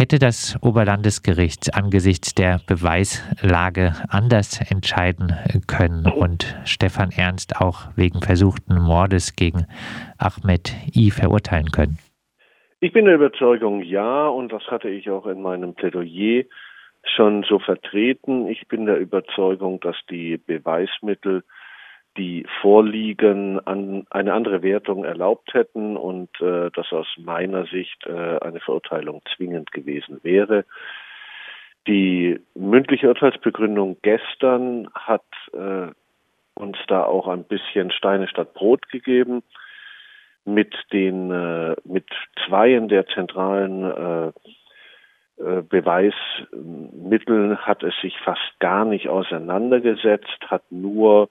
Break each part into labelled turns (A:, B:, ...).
A: hätte das Oberlandesgericht angesichts der Beweislage anders entscheiden können und Stefan Ernst auch wegen versuchten Mordes gegen Ahmed I verurteilen können?
B: Ich bin der Überzeugung, ja, und das hatte ich auch in meinem Plädoyer schon so vertreten. Ich bin der Überzeugung, dass die Beweismittel, die vorliegen, an eine andere Wertung erlaubt hätten und äh, dass aus meiner Sicht äh, eine Verurteilung zwingend gewesen wäre. Die mündliche Urteilsbegründung gestern hat äh, uns da auch ein bisschen Steine statt Brot gegeben. Mit den äh, mit zweien der zentralen äh, äh, Beweismitteln hat es sich fast gar nicht auseinandergesetzt, hat nur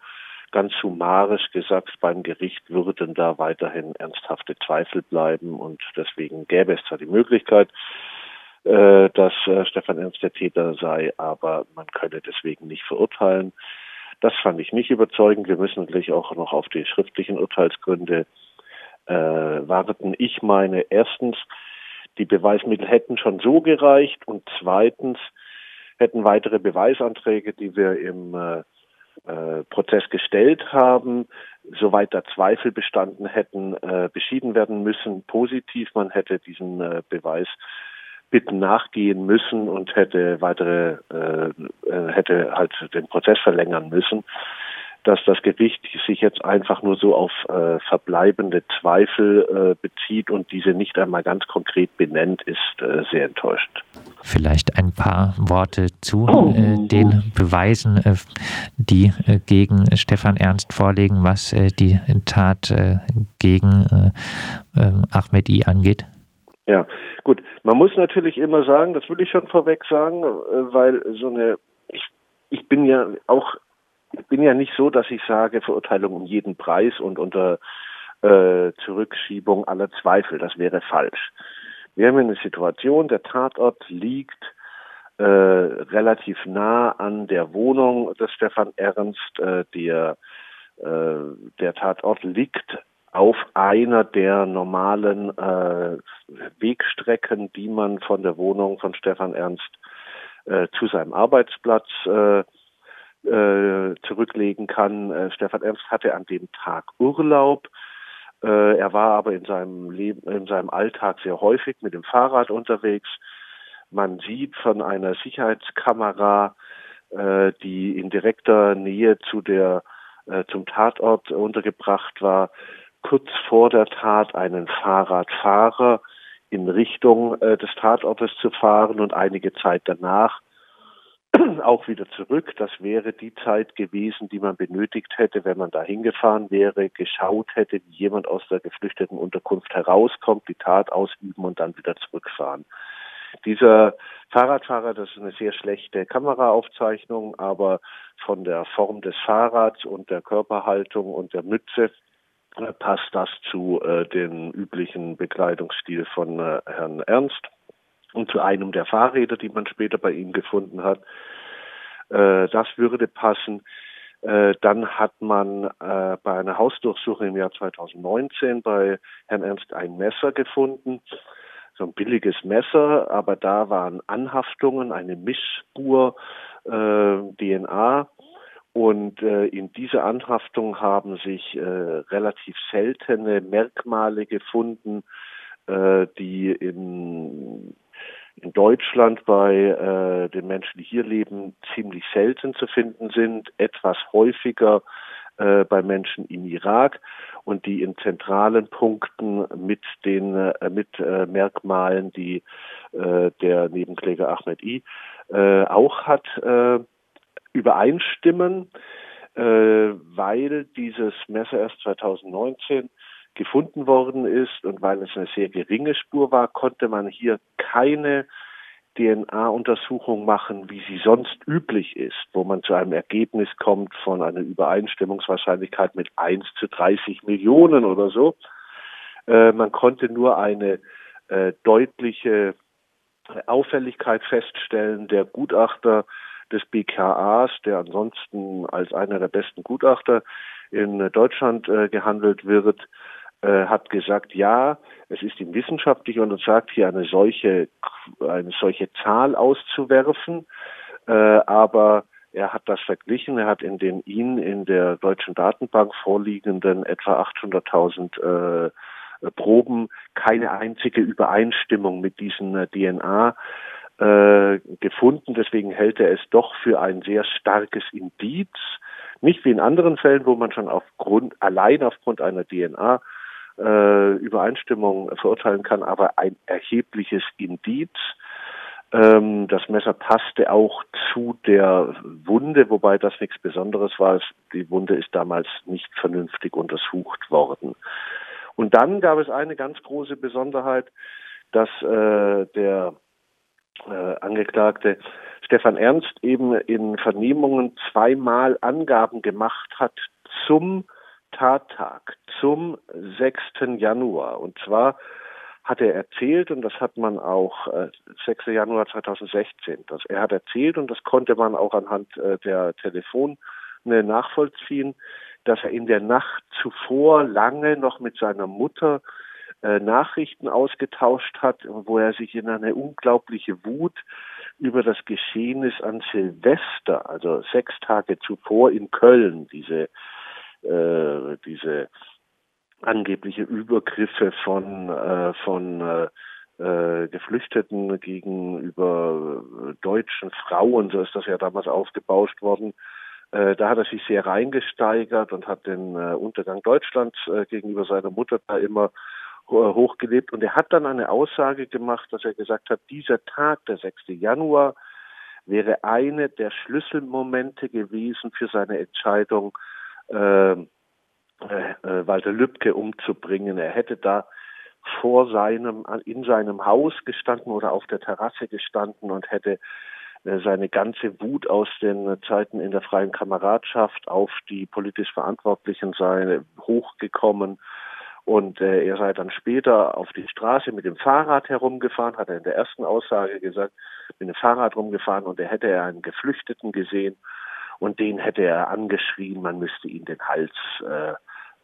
B: ganz summarisch gesagt, beim Gericht würden da weiterhin ernsthafte Zweifel bleiben und deswegen gäbe es zwar die Möglichkeit, äh, dass äh, Stefan Ernst der Täter sei, aber man könne deswegen nicht verurteilen. Das fand ich nicht überzeugend. Wir müssen natürlich auch noch auf die schriftlichen Urteilsgründe äh, warten. Ich meine erstens, die Beweismittel hätten schon so gereicht und zweitens hätten weitere Beweisanträge, die wir im äh, äh, Prozess gestellt haben, soweit da Zweifel bestanden hätten, äh, beschieden werden müssen, positiv. Man hätte diesen äh, Beweis bitten nachgehen müssen und hätte weitere, äh, äh hätte halt den Prozess verlängern müssen dass das Gericht sich jetzt einfach nur so auf äh, verbleibende Zweifel äh, bezieht und diese nicht einmal ganz konkret benennt, ist äh, sehr enttäuschend.
A: Vielleicht ein paar Worte zu äh, den Beweisen, äh, die äh, gegen Stefan Ernst vorliegen, was die Tat gegen Ahmed I angeht.
B: Ja, gut. Man muss natürlich immer sagen, das will ich schon vorweg sagen, weil so eine, ich, ich bin ja auch ich bin ja nicht so, dass ich sage, Verurteilung um jeden Preis und unter äh, Zurückschiebung aller Zweifel. Das wäre falsch. Wir haben eine Situation, der Tatort liegt äh, relativ nah an der Wohnung des Stefan Ernst. Äh, der, äh, der Tatort liegt auf einer der normalen äh, Wegstrecken, die man von der Wohnung von Stefan Ernst äh, zu seinem Arbeitsplatz äh, äh, zurücklegen kann. Äh, Stefan Ernst hatte an dem Tag Urlaub. Äh, er war aber in seinem Leben, in seinem Alltag sehr häufig mit dem Fahrrad unterwegs. Man sieht von einer Sicherheitskamera, äh, die in direkter Nähe zu der äh, zum Tatort untergebracht war, kurz vor der Tat einen Fahrradfahrer in Richtung äh, des Tatortes zu fahren und einige Zeit danach auch wieder zurück. Das wäre die Zeit gewesen, die man benötigt hätte, wenn man da hingefahren wäre, geschaut hätte, wie jemand aus der geflüchteten Unterkunft herauskommt, die Tat ausüben und dann wieder zurückfahren. Dieser Fahrradfahrer, das ist eine sehr schlechte Kameraaufzeichnung, aber von der Form des Fahrrads und der Körperhaltung und der Mütze äh, passt das zu äh, dem üblichen Bekleidungsstil von äh, Herrn Ernst und zu einem der Fahrräder, die man später bei ihm gefunden hat. Äh, das würde passen. Äh, dann hat man äh, bei einer Hausdurchsuchung im Jahr 2019 bei Herrn Ernst ein Messer gefunden, so ein billiges Messer, aber da waren Anhaftungen, eine Mischspur, äh, DNA. Und äh, in dieser Anhaftung haben sich äh, relativ seltene Merkmale gefunden, äh, die in in Deutschland bei äh, den Menschen, die hier leben, ziemlich selten zu finden sind, etwas häufiger äh, bei Menschen im Irak und die in zentralen Punkten mit den äh, mit äh, Merkmalen, die äh, der Nebenkläger Ahmed I äh, auch hat, äh, übereinstimmen, äh, weil dieses Messer erst 2019 gefunden worden ist und weil es eine sehr geringe Spur war, konnte man hier keine DNA-Untersuchung machen, wie sie sonst üblich ist, wo man zu einem Ergebnis kommt von einer Übereinstimmungswahrscheinlichkeit mit 1 zu 30 Millionen oder so. Äh, man konnte nur eine äh, deutliche Auffälligkeit feststellen. Der Gutachter des BKAs, der ansonsten als einer der besten Gutachter in Deutschland äh, gehandelt wird, äh, hat gesagt, ja, es ist ihm wissenschaftlich untersagt, hier eine solche, eine solche Zahl auszuwerfen, äh, aber er hat das verglichen, er hat in den ihn in der deutschen Datenbank vorliegenden etwa 800.000 äh, Proben keine einzige Übereinstimmung mit diesen äh, DNA äh, gefunden. Deswegen hält er es doch für ein sehr starkes Indiz. Nicht wie in anderen Fällen, wo man schon aufgrund, allein aufgrund einer DNA äh, Übereinstimmung verurteilen kann, aber ein erhebliches Indiz. Ähm, das Messer passte auch zu der Wunde, wobei das nichts Besonderes war. Die Wunde ist damals nicht vernünftig untersucht worden. Und dann gab es eine ganz große Besonderheit, dass äh, der äh, Angeklagte Stefan Ernst eben in Vernehmungen zweimal Angaben gemacht hat zum Tattag, zum 6. Januar. Und zwar hat er erzählt, und das hat man auch, äh, 6. Januar 2016, das, er hat erzählt, und das konnte man auch anhand äh, der Telefone nachvollziehen, dass er in der Nacht zuvor lange noch mit seiner Mutter äh, Nachrichten ausgetauscht hat, wo er sich in eine unglaubliche Wut über das Geschehnis an Silvester, also sechs Tage zuvor in Köln, diese, äh, diese angebliche Übergriffe von, äh, von äh, äh Geflüchteten gegenüber äh, deutschen Frauen, so ist das ja damals aufgebauscht worden. Äh, da hat er sich sehr reingesteigert und hat den äh, Untergang Deutschlands äh, gegenüber seiner Mutter da immer hochgelebt. Und er hat dann eine Aussage gemacht, dass er gesagt hat, dieser Tag, der 6. Januar, wäre eine der Schlüsselmomente gewesen für seine Entscheidung, äh, äh, Walter Lübcke umzubringen. Er hätte da vor seinem, in seinem Haus gestanden oder auf der Terrasse gestanden und hätte äh, seine ganze Wut aus den Zeiten in der freien Kameradschaft auf die politisch Verantwortlichen sei hochgekommen und äh, er sei dann später auf die Straße mit dem Fahrrad herumgefahren, hat er in der ersten Aussage gesagt, mit dem Fahrrad rumgefahren und er hätte einen Geflüchteten gesehen und den hätte er angeschrien, man müsste ihn den Hals äh,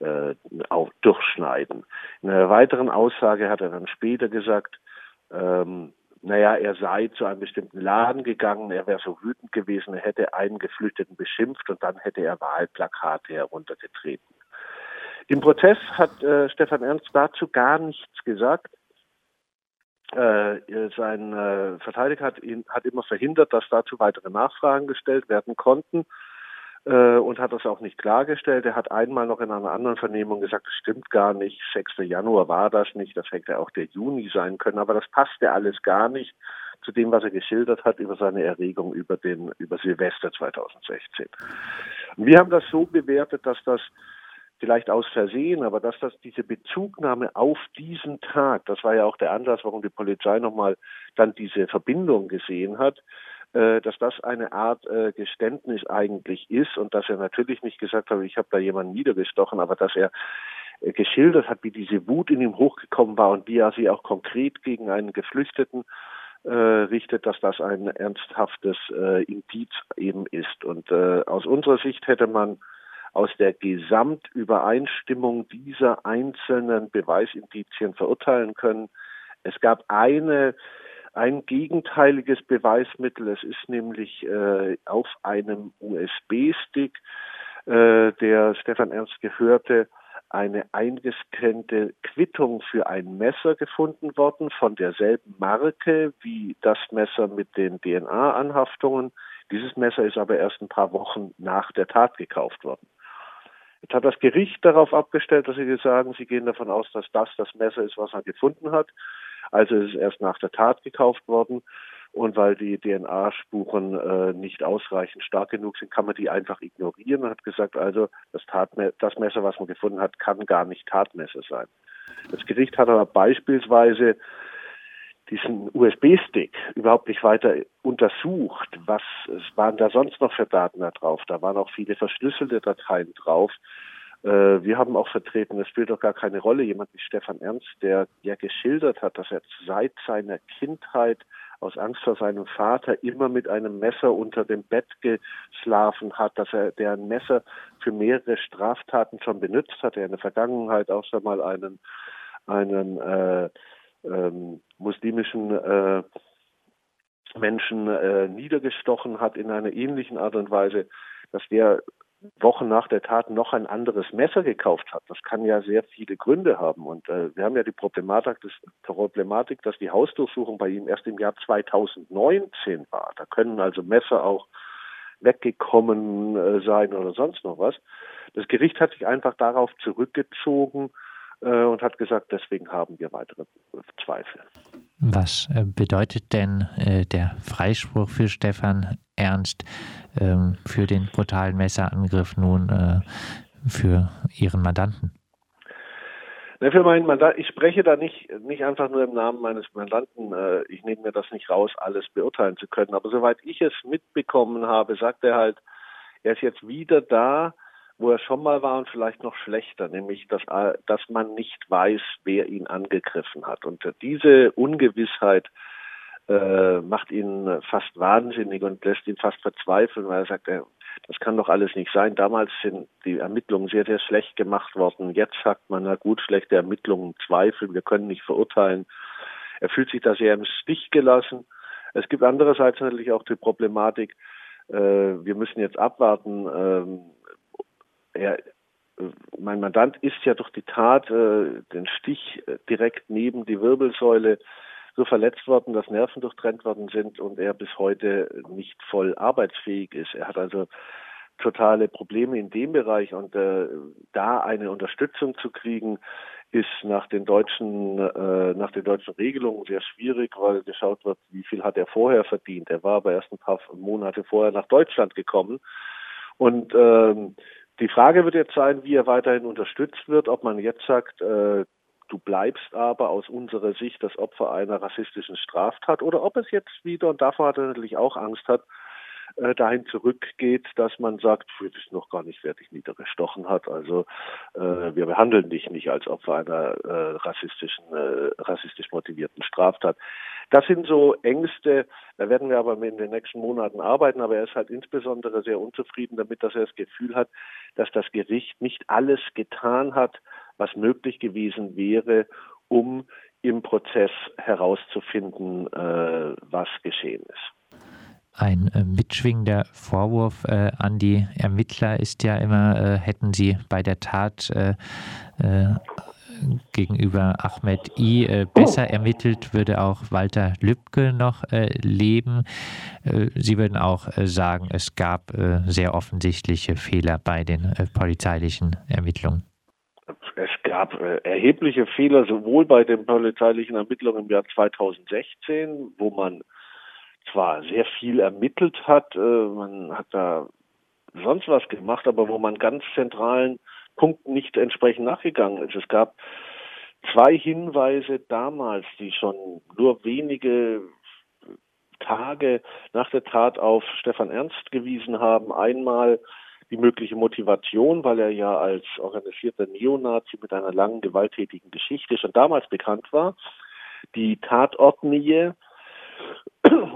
B: äh, auch durchschneiden. In einer weiteren Aussage hat er dann später gesagt, ähm, naja, er sei zu einem bestimmten Laden gegangen, er wäre so wütend gewesen, er hätte einen Geflüchteten beschimpft und dann hätte er Wahlplakate heruntergetreten. Im Prozess hat äh, Stefan Ernst dazu gar nichts gesagt. Äh, sein äh, Verteidiger hat, ihn, hat immer verhindert, dass dazu weitere Nachfragen gestellt werden konnten äh, und hat das auch nicht klargestellt. Er hat einmal noch in einer anderen Vernehmung gesagt, das stimmt gar nicht, 6. Januar war das nicht, das hätte auch der Juni sein können, aber das passte alles gar nicht zu dem, was er geschildert hat über seine Erregung über den über Silvester 2016. Und wir haben das so bewertet, dass das vielleicht aus Versehen, aber dass das diese Bezugnahme auf diesen Tag, das war ja auch der Anlass, warum die Polizei nochmal dann diese Verbindung gesehen hat, äh, dass das eine Art äh, Geständnis eigentlich ist und dass er natürlich nicht gesagt hat, ich habe da jemanden niedergestochen, aber dass er äh, geschildert hat, wie diese Wut in ihm hochgekommen war und wie er sie auch konkret gegen einen Geflüchteten äh, richtet, dass das ein ernsthaftes äh, Indiz eben ist. Und aus unserer Sicht hätte man aus der Gesamtübereinstimmung dieser einzelnen Beweisindizien verurteilen können. Es gab eine ein gegenteiliges Beweismittel. Es ist nämlich äh, auf einem USB-Stick, äh, der Stefan Ernst gehörte, eine eingescannte Quittung für ein Messer gefunden worden von derselben Marke wie das Messer mit den DNA-Anhaftungen. Dieses Messer ist aber erst ein paar Wochen nach der Tat gekauft worden. Jetzt hat das Gericht darauf abgestellt, dass sie sagen, sie gehen davon aus, dass das das Messer ist, was er gefunden hat. Also ist es erst nach der Tat gekauft worden. Und weil die DNA-Spuren äh, nicht ausreichend stark genug sind, kann man die einfach ignorieren und hat gesagt, also das, Tatme das Messer, was man gefunden hat, kann gar nicht Tatmesser sein. Das Gericht hat aber beispielsweise diesen USB-Stick überhaupt nicht weiter untersucht. Was waren da sonst noch für Daten da drauf? Da waren auch viele verschlüsselte Dateien drauf. Äh, wir haben auch vertreten, es spielt doch gar keine Rolle, jemand wie Stefan Ernst, der ja geschildert hat, dass er seit seiner Kindheit aus Angst vor seinem Vater immer mit einem Messer unter dem Bett geschlafen hat, dass er der ein Messer für mehrere Straftaten schon benutzt hat, er in der Vergangenheit auch schon mal einen einen äh, ähm, muslimischen äh, Menschen äh, niedergestochen hat in einer ähnlichen Art und Weise, dass der Wochen nach der Tat noch ein anderes Messer gekauft hat. Das kann ja sehr viele Gründe haben. Und äh, wir haben ja die Problematik, das, Problematik, dass die Hausdurchsuchung bei ihm erst im Jahr 2019 war. Da können also Messer auch weggekommen äh, sein oder sonst noch was. Das Gericht hat sich einfach darauf zurückgezogen und hat gesagt, deswegen haben wir weitere Zweifel.
A: Was äh, bedeutet denn äh, der Freispruch für Stefan Ernst ähm, für den brutalen Messerangriff nun äh, für Ihren Mandanten?
B: Für meinen Mandanten, ich spreche da nicht, nicht einfach nur im Namen meines Mandanten. Äh, ich nehme mir das nicht raus, alles beurteilen zu können. Aber soweit ich es mitbekommen habe, sagt er halt, er ist jetzt wieder da, wo er schon mal war und vielleicht noch schlechter, nämlich dass, dass man nicht weiß, wer ihn angegriffen hat. Und diese Ungewissheit äh, macht ihn fast wahnsinnig und lässt ihn fast verzweifeln, weil er sagt, das kann doch alles nicht sein. Damals sind die Ermittlungen sehr, sehr schlecht gemacht worden. Jetzt sagt man, na gut, schlechte Ermittlungen, Zweifel, wir können nicht verurteilen. Er fühlt sich da sehr im Stich gelassen. Es gibt andererseits natürlich auch die Problematik, äh, wir müssen jetzt abwarten, ähm, er, mein Mandant ist ja durch die Tat, äh, den Stich äh, direkt neben die Wirbelsäule so verletzt worden, dass Nerven durchtrennt worden sind und er bis heute nicht voll arbeitsfähig ist. Er hat also totale Probleme in dem Bereich und äh, da eine Unterstützung zu kriegen, ist nach den deutschen äh, nach den deutschen Regelungen sehr schwierig, weil geschaut wird, wie viel hat er vorher verdient. Er war aber erst ein paar Monate vorher nach Deutschland gekommen und ähm, die Frage wird jetzt sein, wie er weiterhin unterstützt wird, ob man jetzt sagt, äh, du bleibst aber aus unserer Sicht das Opfer einer rassistischen Straftat oder ob es jetzt wieder, und davor hat er natürlich auch Angst hat, äh, dahin zurückgeht, dass man sagt, du bist noch gar nicht fertig niedergestochen hat. Also äh, wir behandeln dich nicht als Opfer einer äh, rassistischen, äh, rassistisch motivierten Straftat. Das sind so Ängste, da werden wir aber in den nächsten Monaten arbeiten, aber er ist halt insbesondere sehr unzufrieden damit, dass er das Gefühl hat, dass das Gericht nicht alles getan hat, was möglich gewesen wäre, um im Prozess herauszufinden, äh, was geschehen ist.
A: Ein äh, mitschwingender Vorwurf äh, an die Ermittler ist ja immer, äh, hätten sie bei der Tat äh, äh, gegenüber Ahmed I äh, besser ermittelt, würde auch Walter Lübcke noch leben. Sie würden auch sagen, es gab sehr offensichtliche Fehler bei den polizeilichen Ermittlungen.
B: Es gab erhebliche Fehler sowohl bei den polizeilichen Ermittlungen im Jahr 2016, wo man zwar sehr viel ermittelt hat, man hat da sonst was gemacht, aber wo man ganz zentralen Punkten nicht entsprechend nachgegangen ist. Es gab zwei Hinweise damals, die schon nur wenige Tage nach der Tat auf Stefan Ernst gewiesen haben. Einmal die mögliche Motivation, weil er ja als organisierter Neonazi mit einer langen gewalttätigen Geschichte schon damals bekannt war. Die Tatortnähe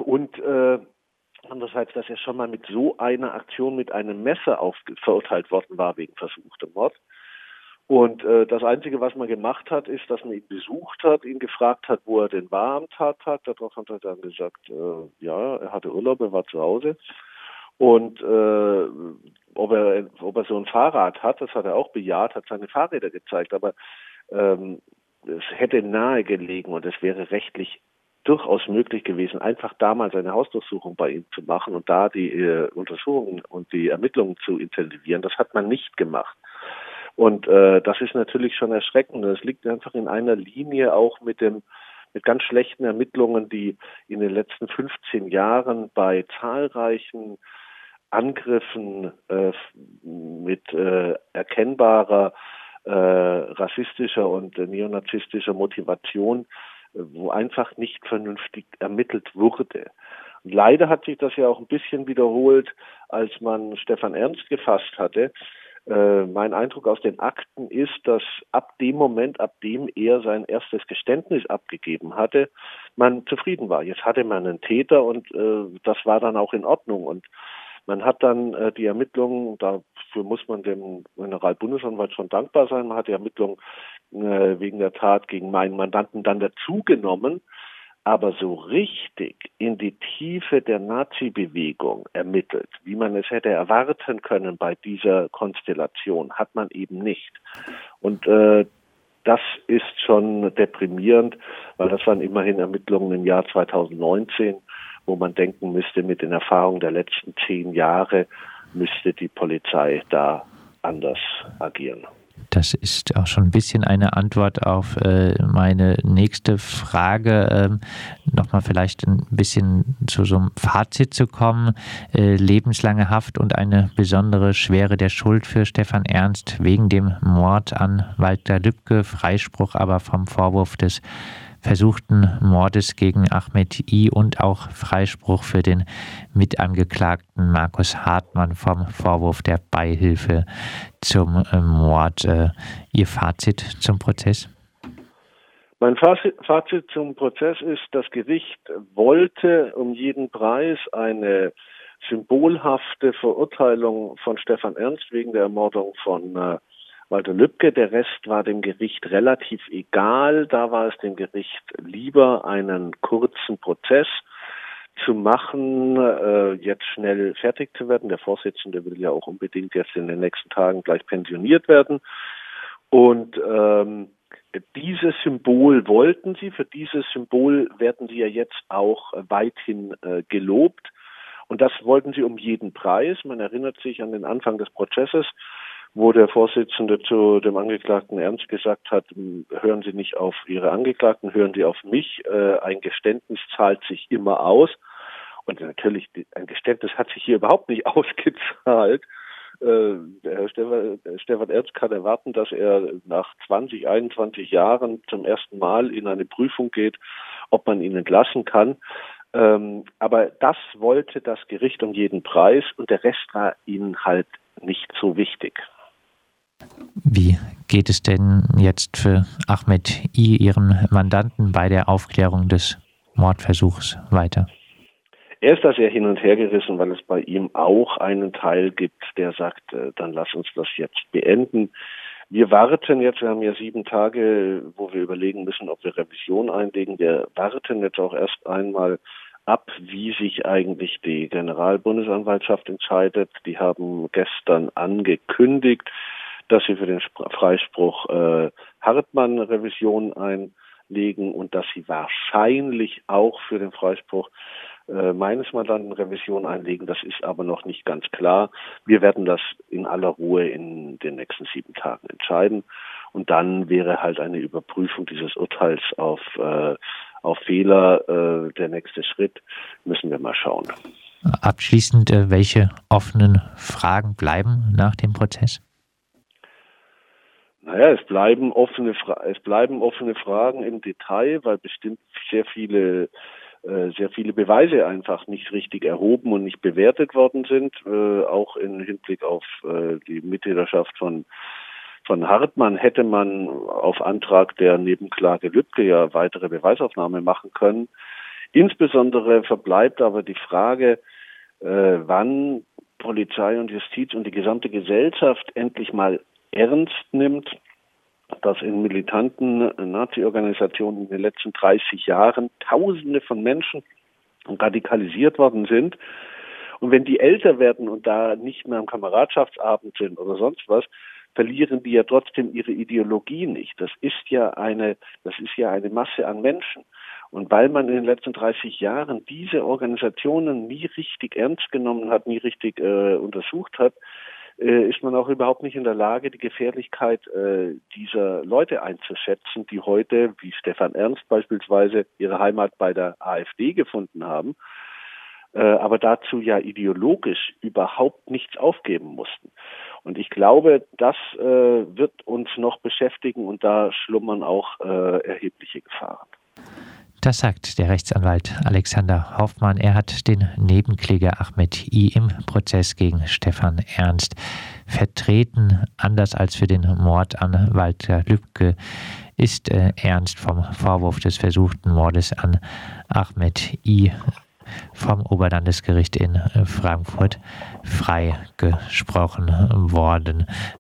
B: und äh, Andererseits, dass er schon mal mit so einer Aktion mit einem Messer auf, verurteilt worden war wegen versuchtem Mord. Und äh, das Einzige, was man gemacht hat, ist, dass man ihn besucht hat, ihn gefragt hat, wo er denn war am Tattag. Darauf hat er dann gesagt, äh, ja, er hatte Urlaub, er war zu Hause. Und äh, ob, er, ob er so ein Fahrrad hat, das hat er auch bejaht, hat seine Fahrräder gezeigt. Aber ähm, es hätte nahe gelegen und es wäre rechtlich durchaus möglich gewesen, einfach damals eine Hausdurchsuchung bei ihm zu machen und da die äh, Untersuchungen und die Ermittlungen zu intensivieren. Das hat man nicht gemacht. Und äh, das ist natürlich schon erschreckend. Das liegt einfach in einer Linie auch mit dem mit ganz schlechten Ermittlungen, die in den letzten 15 Jahren bei zahlreichen Angriffen äh, mit äh, erkennbarer äh, rassistischer und neonazistischer Motivation wo einfach nicht vernünftig ermittelt wurde. Und leider hat sich das ja auch ein bisschen wiederholt, als man Stefan Ernst gefasst hatte. Äh, mein Eindruck aus den Akten ist, dass ab dem Moment, ab dem er sein erstes Geständnis abgegeben hatte, man zufrieden war. Jetzt hatte man einen Täter und äh, das war dann auch in Ordnung. Und Man hat dann äh, die Ermittlungen, dafür muss man dem Generalbundesanwalt schon dankbar sein, man hat die Ermittlungen äh, wegen der Tat gegen meinen Mandanten dann dazugenommen. Aber so richtig in die Tiefe der Nazi-Bewegung ermittelt, wie man es hätte erwarten können bei dieser Konstellation, hat man eben nicht. Und äh, das ist schon deprimierend, weil das waren immerhin Ermittlungen im Jahr 2019, wo man denken müsste, mit den Erfahrungen der letzten zehn Jahre müsste die Polizei da anders agieren.
A: Das ist auch schon ein bisschen eine Antwort auf äh, meine nächste Frage. Ähm, Nochmal vielleicht ein bisschen zu so einem Fazit zu kommen. Äh, lebenslange Haft und eine besondere Schwere der Schuld für Stefan Ernst wegen dem Mord an Walter Lübcke, Freispruch aber vom Vorwurf des versuchten Mordes gegen Ahmed I und auch Freispruch für den Mitangeklagten Markus Hartmann vom Vorwurf der Beihilfe zum äh, Mord. Äh, Ihr Fazit zum Prozess?
B: Mein Fazit zum Prozess ist, das Gericht wollte um jeden Preis eine symbolhafte Verurteilung von Stefan Ernst wegen der Ermordung von äh, Walter Lübcke. Der Rest war dem Gericht relativ egal. Da war es dem Gericht lieber, einen kurzen Prozess zu machen, äh, jetzt schnell fertig zu werden. Der Vorsitzende will ja auch unbedingt jetzt in den nächsten Tagen gleich pensioniert werden. Und ähm, dieses Symbol wollten sie. Für dieses Symbol werden sie ja jetzt auch weithin äh, gelobt. Und das wollten sie um jeden Preis. Man erinnert sich an den Anfang des Prozesses wo der Vorsitzende zu dem Angeklagten Ernst gesagt hat, hören Sie nicht auf Ihre Angeklagten, hören Sie auf mich. Äh, ein Geständnis zahlt sich immer aus. Und natürlich, ein Geständnis hat sich hier überhaupt nicht ausgezahlt. Äh, der Herr Stefan, Ernst kann erwarten, dass er nach 20, 21 Jahren zum ersten Mal in eine Prüfung geht, ob man ihn entlassen kann. Ähm, aber das wollte das Gericht um jeden Preis und der Rest war ihnen halt nicht so wichtig.
A: Wie geht es denn jetzt für Ahmed I, Ihren Mandanten, bei der Aufklärung des Mordversuchs weiter?
B: Er ist da sehr hin und her gerissen, weil es bei ihm auch einen Teil gibt, der sagt, äh, dann lass uns das jetzt beenden. Wir warten jetzt, wir haben ja sieben Tage, wo wir überlegen müssen, ob wir Revision einlegen. Wir warten jetzt auch erst einmal ab, wie sich eigentlich die Generalbundesanwaltschaft entscheidet. Die haben gestern angekündigt, dass sie für den Freispruch äh, Hartmann Revision einlegen und dass sie wahrscheinlich auch für den Freispruch äh, meines Mandanten Revision einlegen. Das ist aber noch nicht ganz klar. Wir werden das in aller Ruhe in den nächsten sieben Tagen entscheiden. Und dann wäre halt eine Überprüfung dieses Urteils auf, äh, auf Fehler äh, der nächste Schritt. Müssen wir mal schauen.
A: Abschließend, äh, welche offenen Fragen bleiben nach dem Prozess?
B: Naja, es bleiben offene, es bleiben offene Fragen im Detail, weil bestimmt sehr viele äh, sehr viele Beweise einfach nicht richtig erhoben und nicht bewertet worden sind, äh, auch im Hinblick auf äh, die Mitgliedschaft von von Hartmann hätte man auf Antrag der Nebenklage Lübcke ja weitere Beweisaufnahme machen können. Insbesondere verbleibt aber die Frage, äh, wann Polizei und Justiz und die gesamte Gesellschaft endlich mal ernst nimmt, dass in militanten Nazi-Organisationen in den letzten 30 Jahren Tausende von Menschen radikalisiert worden sind. Und wenn die älter werden und da nicht mehr am Kameradschaftsabend sind oder sonst was, verlieren die ja trotzdem ihre Ideologie nicht. Das ist ja eine, das ist ja eine Masse an Menschen. Und weil man in den letzten 30 Jahren diese Organisationen nie richtig ernst genommen hat, nie richtig äh, untersucht hat, äh, ist man auch überhaupt nicht in der Lage, die Gefährlichkeit äh, dieser Leute einzuschätzen, die heute, wie Stefan Ernst beispielsweise, ihre Heimat bei der AfD gefunden haben, äh, aber dazu ja ideologisch überhaupt nichts aufgeben mussten. Und ich glaube, das äh, wird uns noch beschäftigen und da schlummern auch äh, erhebliche Gefahren.
A: Das sagt der Rechtsanwalt Alexander Hoffmann. Er hat den Nebenkläger Ahmed I im Prozess gegen Stefan Ernst vertreten. Anders als für den Mord an Walter Lübcke ist äh, Ernst vom Vorwurf des versuchten Mordes an Ahmed I vom Oberlandesgericht in Frankfurt freigesprochen worden.